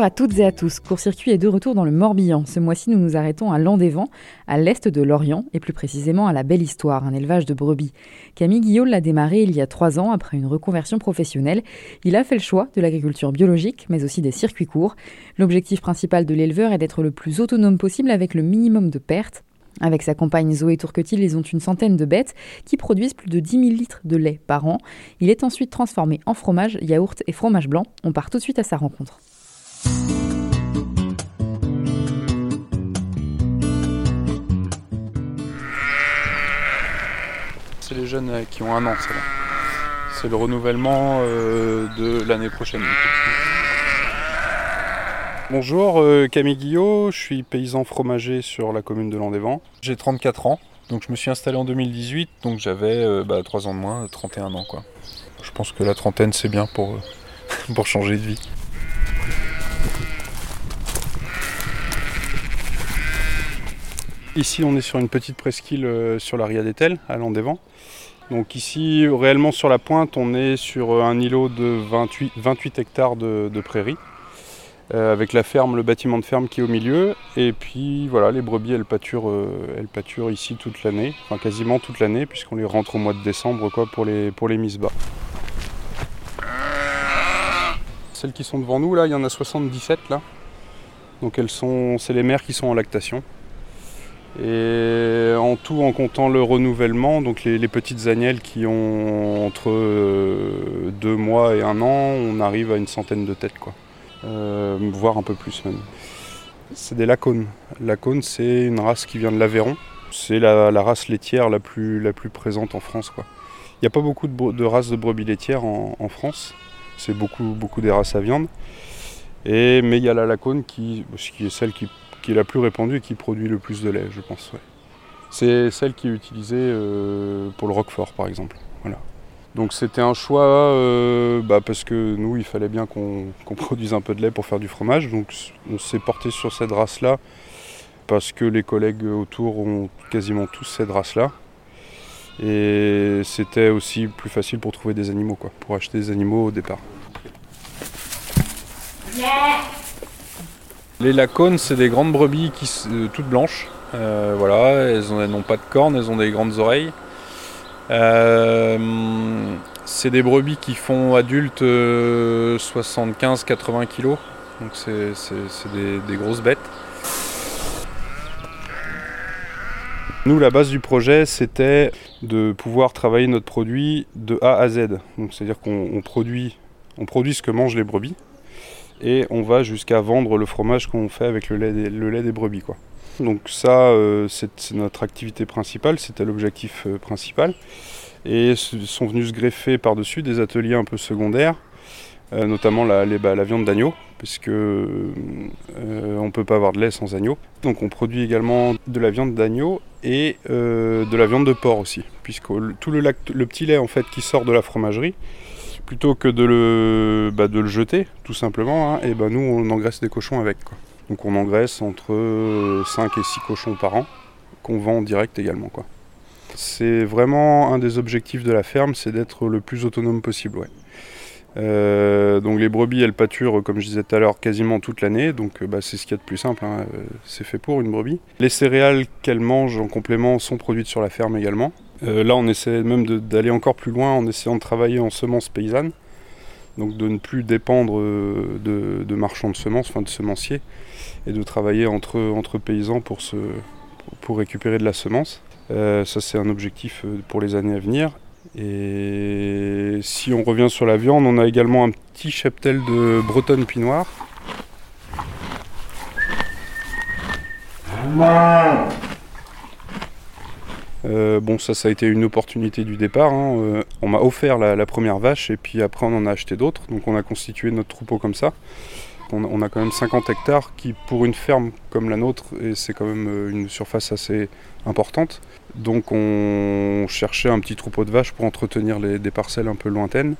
Bonjour à toutes et à tous. Court-circuit est de retour dans le Morbihan. Ce mois-ci, nous nous arrêtons à Landévent, à l'est de Lorient, et plus précisément à la Belle Histoire, un élevage de brebis. Camille Guillaume l'a démarré il y a trois ans après une reconversion professionnelle. Il a fait le choix de l'agriculture biologique, mais aussi des circuits courts. L'objectif principal de l'éleveur est d'être le plus autonome possible avec le minimum de pertes. Avec sa compagne Zoé Tourquetil, ils ont une centaine de bêtes qui produisent plus de 10 000 litres de lait par an. Il est ensuite transformé en fromage, yaourt et fromage blanc. On part tout de suite à sa rencontre. Jeunes qui ont un an, c'est là. C'est le renouvellement euh, de l'année prochaine. Bonjour, euh, Camille Guillot, je suis paysan fromager sur la commune de Landévent. J'ai 34 ans, donc je me suis installé en 2018, donc j'avais euh, bah, 3 ans de moins, 31 ans. Quoi. Je pense que la trentaine c'est bien pour, euh, pour changer de vie. Ici on est sur une petite presqu'île sur la Ria d'Etel, à Landévent. Donc ici, réellement sur la pointe, on est sur un îlot de 28, 28 hectares de, de prairies. Euh, avec la ferme, le bâtiment de ferme qui est au milieu. Et puis voilà, les brebis, elles pâturent, euh, elles pâturent ici toute l'année, enfin quasiment toute l'année, puisqu'on les rentre au mois de décembre quoi, pour les, pour les mises bas. Celles qui sont devant nous, là, il y en a 77 là. Donc elles sont, c'est les mères qui sont en lactation. Et en tout, en comptant le renouvellement, donc les, petites agnelles qui ont entre euh, deux mois et un an, on arrive à une centaine de têtes quoi. Euh, voire un peu plus même. C'est des lacones. Lacone, c'est une race qui vient de l'Aveyron. C'est la, race laitière la plus, la plus présente en France. Il n'y a pas beaucoup de, races de brebis laitières en, France. C'est beaucoup, beaucoup des races à viande. Et, mais il y a la lacone qui, qui est celle qui, est la plus répandue et qui produit le plus de lait, je pense. C'est celle qui est utilisée euh, pour le roquefort, par exemple. Voilà. Donc c'était un choix euh, bah, parce que nous, il fallait bien qu'on produise un peu de lait pour faire du fromage. Donc on s'est porté sur cette race-là parce que les collègues autour ont quasiment tous cette race-là. Et c'était aussi plus facile pour trouver des animaux, quoi, pour acheter des animaux au départ. Les lacones, c'est des grandes brebis qui, euh, toutes blanches. Euh, voilà, elles n'ont pas de cornes, elles ont des grandes oreilles. Euh, c'est des brebis qui font adultes 75-80 kg, donc c'est des, grosses bêtes. Nous, la base du projet, c'était de pouvoir travailler notre produit de A à Z. c'est-à-dire qu'on produit, ce que mangent les brebis et on va jusqu'à vendre le fromage qu'on fait avec le lait des, brebis. Quoi. Donc ça, euh, c'est notre activité principale, c'était l'objectif euh, principal. Et sont venus se greffer par-dessus des ateliers un peu secondaires, euh, notamment la, bah, la viande d'agneau, puisque on ne peut pas avoir de lait sans agneau. Donc on produit également de la viande d'agneau et de la viande de porc aussi, puisque tout le, le, petit lait en fait qui sort de la fromagerie, plutôt que de le, bah, de le jeter tout simplement, hein, et ben nous on engraisse des cochons avec. Donc on engraisse entre 5 et 6 cochons par an, qu'on vend en direct également. Quoi. C'est vraiment un des objectifs de la ferme, c'est d'être le plus autonome possible. Ouais. Euh, donc les brebis, elles pâturent, comme je disais tout à l'heure, quasiment toute l'année. Donc bah, c'est ce qu'il y a de plus simple. Hein. Euh, c'est fait pour une brebis. Les céréales qu'elles mangent en complément sont produites sur la ferme également. Euh, là, on essaie même d'aller encore plus loin en essayant de travailler en semences paysannes. Donc de ne plus dépendre de, de marchands de semences, enfin de semenciers, et de travailler entre, entre paysans pour, se, pour récupérer de la semence. Euh, ça c'est un objectif euh, pour les années à venir. Et si on revient sur la viande, on a également un petit cheptel de bretonne pinoire. Euh, bon, ça, ça a été une opportunité du départ. Hein. on m'a offert la, première vache et puis après on en a acheté d'autres. Donc on a constitué notre troupeau comme ça on, a quand même 50 hectares qui, pour une ferme comme la nôtre, et c'est quand même euh, une surface assez importante. Donc on cherchait un petit troupeau de vaches pour entretenir des parcelles un peu lointaines.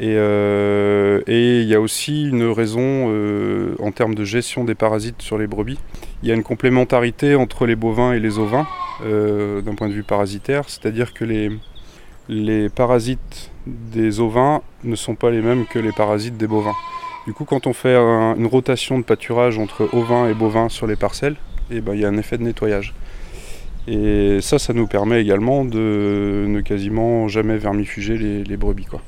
Euh, et il y a aussi une raison euh, en termes de gestion des parasites sur les brebis. Il y a une complémentarité entre les bovins et les ovins d'un point de vue parasitaire, c'est-à-dire que les, les parasites des ovins ne sont pas les mêmes que les parasites des bovins. Du coup, quand on fait une rotation de pâturage entre ovins et bovins sur les parcelles, eh ben, il y a un effet de nettoyage. Et ça, ça nous permet également de ne quasiment jamais vermifuger les, brebis. Quoi.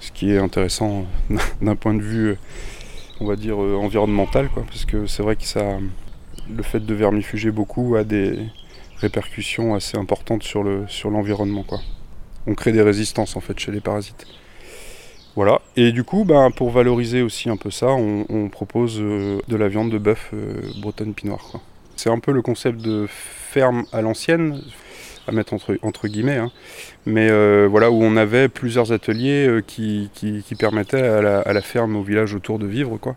Ce qui est intéressant d'un point de vue, on va dire, euh, environnemental, quoi, parce que c'est vrai que ça, le fait de vermifuger beaucoup a des répercussions assez importantes sur, le, sur l'environnement. Quoi. On crée des résistances en fait chez les parasites. Voilà. Et du coup, ben, pour valoriser aussi un peu ça, on, propose euh, de la viande de bœuf euh, bretonne pinoire. C'est un peu le concept de ferme à l'ancienne, à mettre entre, guillemets, hein. mais euh, voilà où on avait plusieurs ateliers euh, qui, permettaient à la, ferme, au village autour de vivre. Quoi.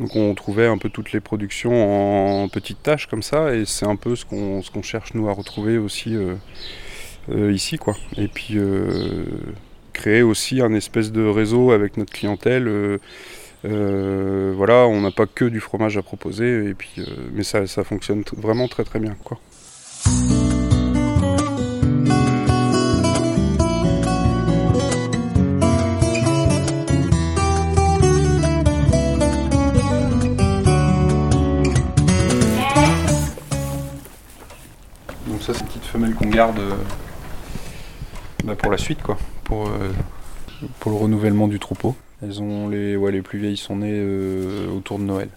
Donc on trouvait un peu toutes les productions en petites tâches comme ça, et c'est un peu ce qu'on qu'on cherche nous à retrouver aussi euh, ici. Quoi. Et puis créer aussi un espèce de réseau avec notre clientèle voilà, on n'a pas que du fromage à proposer, et puis, mais ça, ça fonctionne vraiment très très bien. Quoi. Euh, bah, pour la suite, quoi, pour, pour le renouvellement du troupeau. Elles ont les, ouais, les plus vieilles sont nées euh, autour de Noël.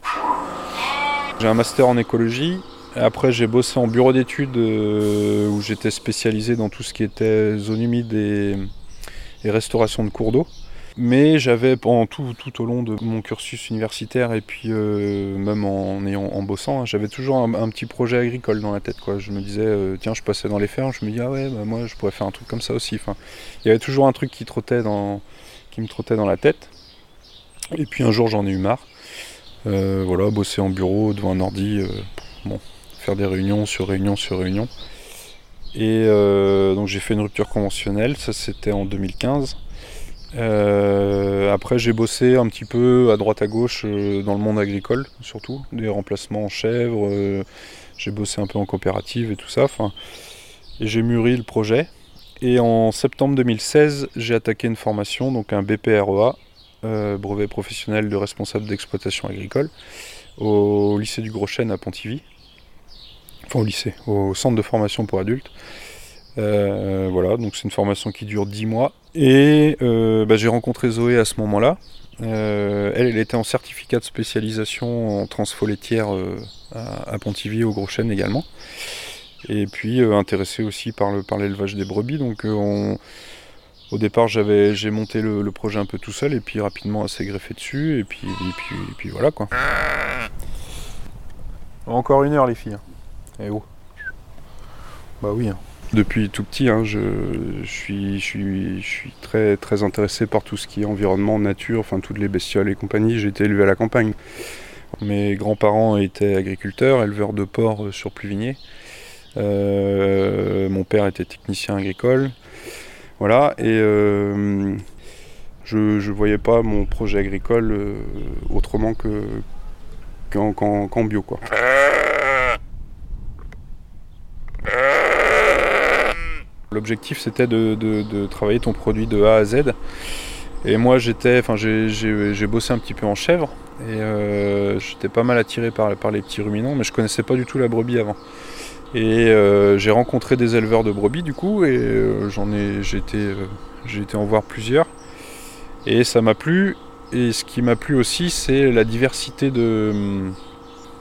J'ai un master en écologie. Après, j'ai bossé en bureau d'études euh, où j'étais spécialisé dans tout ce qui était zone humide et, restauration de cours d'eau. Mais j'avais pendant tout, au long de mon cursus universitaire et puis euh, même en, ayant, en bossant, hein, j'avais toujours un, petit projet agricole dans la tête. Je me disais, tiens, je passais dans les fermes, je me dis, ah ouais, bah, moi je pourrais faire un truc comme ça aussi. Il y avait toujours un truc qui me trottait dans la tête. Et puis un jour j'en ai eu marre. Euh, voilà, bosser en bureau devant un ordi, euh, bon, faire des réunions sur réunions sur réunions. Et euh, donc j'ai fait une rupture conventionnelle, ça c'était en 2015. Après j'ai bossé un petit peu à droite à gauche dans le monde agricole surtout, des remplacements en chèvres, j'ai bossé un peu en coopérative et tout ça. Et j'ai mûri le projet. Et en septembre 2016, j'ai attaqué une formation, donc un BPREA, euh, brevet professionnel de responsable d'exploitation agricole, au lycée du Gros Chêne à Pontivy. Enfin au lycée, au centre de formation pour adultes. Euh, voilà, donc c'est une formation qui dure 10 mois. Et euh, bah, j'ai rencontré Zoé à ce moment-là. elle, elle était en certificat de spécialisation en transfolétière à, à Pontivy, au Gros Chêne également et puis euh, intéressé aussi par le par l'élevage des brebis. Donc euh, au départ j'avais j'ai monté le, projet un peu tout seul et puis rapidement assez greffé dessus et puis puis, puis voilà quoi. Encore une heure les filles. Et hein. eh oh. Bah oui. Hein. Depuis tout petit, hein, je, suis, je, suis, je suis très, très intéressé par tout ce qui est environnement, nature, enfin toutes les bestioles et compagnie. J'ai été élevé à la campagne. Mes grands-parents étaient agriculteurs, éleveurs de porcs euh, sur Pluvigné. Euh, mon père était technicien agricole. Voilà, et euh, je ne voyais pas mon projet agricole euh, autrement que qu'en bio. Quoi. L'objectif c'était de, travailler ton produit de A à Z. Et moi j'étais, enfin j'ai bossé un petit peu en chèvre et j'étais pas mal attiré par, les petits ruminants, mais je connaissais pas du tout la brebis avant. Et euh, j'ai rencontré des éleveurs de brebis du coup, et euh, j'en ai, j'ai été, euh, en voir plusieurs. Et ça m'a plu. Et ce qui m'a plu aussi, c'est la diversité de,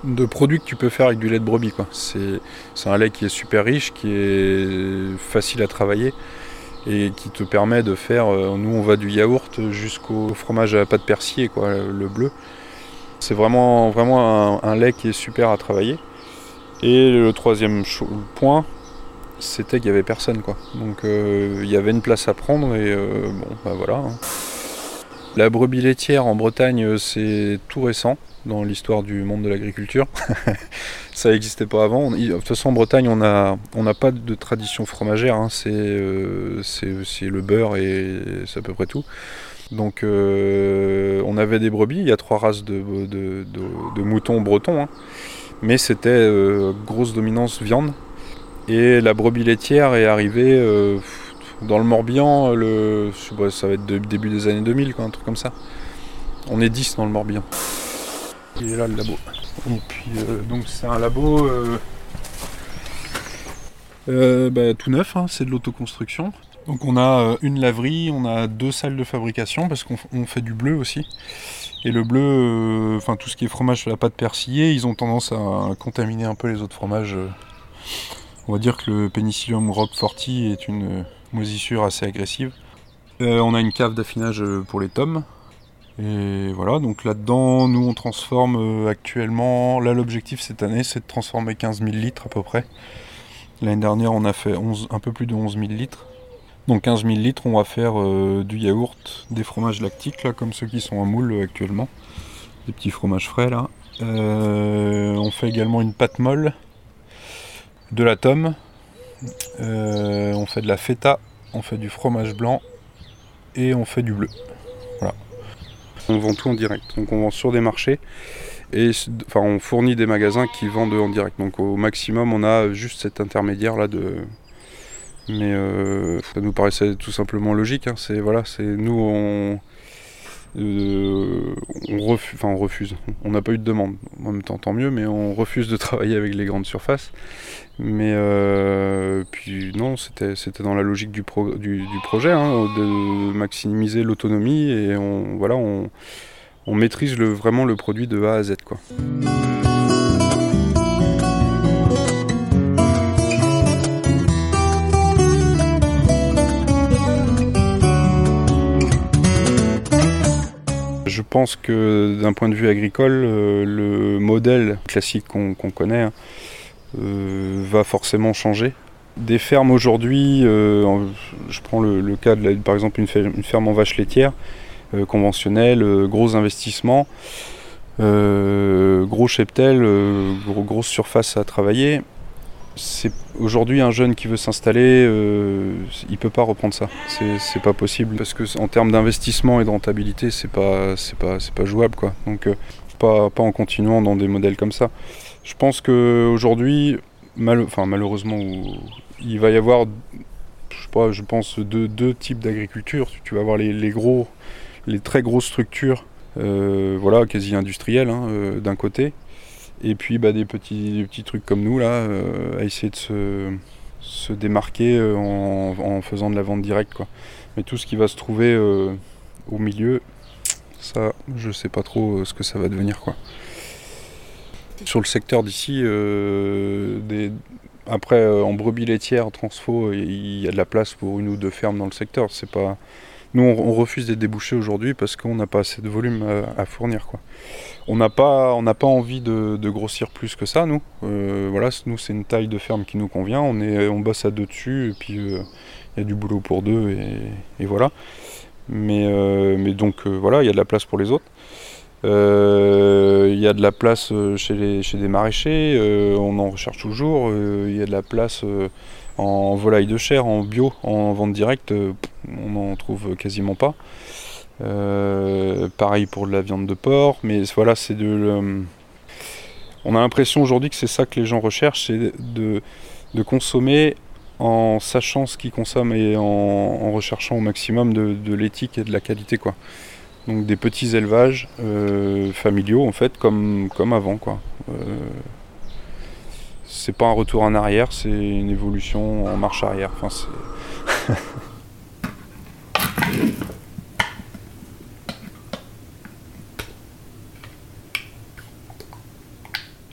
de produits que tu peux faire avec du lait de brebis. Quoi. C'est, un lait qui est super riche, qui est facile à travailler et qui te permet de faire. nous, on va du yaourt jusqu'au fromage à pâte persillée, quoi, le bleu. C'est vraiment, vraiment un lait qui est super à travailler. Et le troisième point, c'était qu'il n'y avait personne quoi. Donc euh, il y avait une place à prendre et euh, bon bah voilà. Hein. La brebis laitière en Bretagne euh, c'est tout récent dans l'histoire du monde de l'agriculture. ça n'existait pas avant. De toute façon en Bretagne on n'a pas de tradition fromagère, hein. c'est, le beurre et c'est à peu près tout. Donc on avait des brebis, il y a trois races de, moutons bretons. Hein mais c'était euh, grosse dominance viande. Et la brebis laitière est arrivée euh, dans le Morbihan, le, ça va être début des années 2000, quoi, un truc comme ça. On est 10 dans le Morbihan. Il est là le labo. Et puis donc c'est un labo bah, tout neuf, hein, c'est de l'autoconstruction. Donc on a une laverie, on a deux salles de fabrication parce qu'on fait du bleu aussi. Et le bleu, euh, enfin tout ce qui est fromage à la pâte persillée, ils ont tendance à contaminer un peu les autres fromages. On va dire que le Penicillium roqueforti est une moisissure assez agressive. Euh, on a une cave d'affinage pour les tomes. Et voilà, donc là-dedans, nous on transforme euh, actuellement, là l'objectif cette année c'est de transformer 15 000 litres à peu près. L'année dernière on a fait un peu plus de 11 000 litres. Donc 15 000 litres, on va faire euh, du yaourt, des fromages lactiques, là, comme ceux qui sont en moule euh, actuellement. Des petits fromages frais, là. Euh, on fait également une pâte molle, de la tome. On fait de la feta, on fait du fromage blanc et on fait du bleu. Voilà. On vend tout en direct. Donc on vend sur des marchés et enfin on fournit des magasins qui vendent en direct. Donc au maximum on a juste cet intermédiaire là de mais euh, ça nous paraissait tout simplement logique. Hein. C'est voilà, c'est nous euh, on, refuse, on refuse. N'a pas eu de demande. En même temps, tant mieux, mais on refuse de travailler avec les grandes surfaces. Mais euh, puis non, c'était dans la logique du, du, projet, hein, de maximiser l'autonomie et on voilà, on, on maîtrise le, vraiment le produit de A à Z quoi. Pense que d'un point de vue agricole, euh, le modèle classique qu'on connaît hein, euh, va forcément changer. Des fermes aujourd'hui, euh, je prends le, cas de par exemple une ferme, en vache laitière conventionnelle, gros investissement, gros cheptel, grosse surface à travailler aujourd'hui un jeune qui veut s'installer, euh, il peut pas reprendre ça. C'est pas possible parce que en termes d'investissement et de rentabilité, c'est pas pas jouable. Donc euh, pas, en continuant dans des modèles comme ça. Je pense qu'aujourd'hui, mal, enfin malheureusement, il va y avoir, je pense deux, types d'agriculture. Tu vas avoir les, très grosses structures, euh, quasi industrielles hein, d'un côté et puis bah, des, petits, petits trucs comme nous, là, euh, à essayer de se, démarquer euh, en, faisant de la vente directe. Quoi. Mais tout ce qui va se trouver euh, au milieu, ça, je sais pas trop ce que ça va devenir. Quoi. Sur le secteur d'ici, après, en brebis laitière, transfo, il y a de la place pour une ou deux fermes dans le secteur. C'est pas... Nous, on, refuse des débouchés aujourd'hui parce qu'on n'a pas assez de volume à, fournir. On n'a pas, envie de, grossir plus que ça, nous. Euh, voilà, nous, c'est une taille de ferme qui nous convient. On, est, on bosse à deux dessus et puis euh, il y a du boulot pour deux et, voilà. Mais, euh, mais donc, voilà, il y a de la place pour les autres. Il y a de la place chez, les, chez des maraîchers, on en recherche toujours. Il y a de la place en volaille de chair, en bio, en vente directe, euh, on n'en trouve quasiment pas. Euh, pareil pour la viande de porc, mais voilà, c'est de. on a l'impression aujourd'hui que c'est ça que les gens recherchent, c'est de, consommer en sachant ce qu'ils consomment et en, recherchant au maximum de, l'éthique et de la qualité, quoi. Donc des petits élevages euh, familiaux en fait, comme, comme avant, quoi c'est pas un retour en arrière, c'est une évolution en marche arrière. Enfin,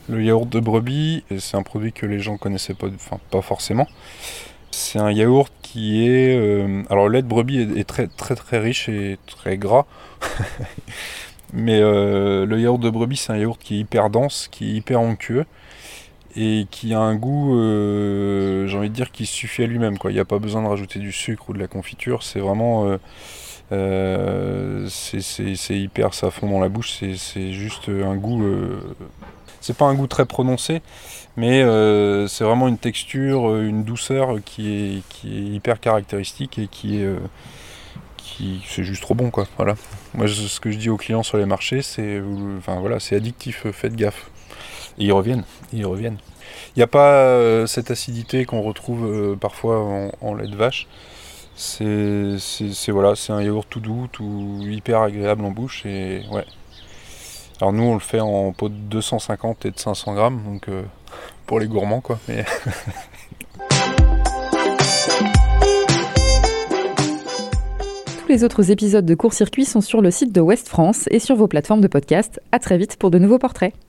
Le yaourt de brebis, c'est un produit que les gens connaissaient pas, enfin pas forcément. C'est un yaourt qui est, euh, alors le lait de brebis est, très très très riche et très gras, mais euh, le yaourt de brebis c'est un yaourt qui est hyper dense, qui est hyper onctueux et qui a un goût, euh, j'ai envie de dire, qui suffit à lui-même. Il n'y a pas besoin de rajouter du sucre ou de la confiture. C'est vraiment. C'est hyper, ça fond dans la bouche. C'est juste un goût. C'est pas un goût très prononcé, mais c'est vraiment une texture, une douceur qui est, hyper caractéristique et qui est. qui c'est juste trop bon quoi voilà moi ce que je dis aux clients sur les marchés c'est enfin voilà c'est addictif faites gaffe ils reviennent, ils reviennent. Il n'y a pas euh, cette acidité qu'on retrouve euh, parfois en, lait de vache. C'est voilà, c'est un yaourt tout doux, tout hyper agréable en bouche et ouais. Alors nous on le fait en pot de 250 et de 500 grammes, donc euh, pour les gourmands quoi. Tous les autres épisodes de Court Circuit sont sur le site de West France et sur vos plateformes de podcast. À très vite pour de nouveaux portraits.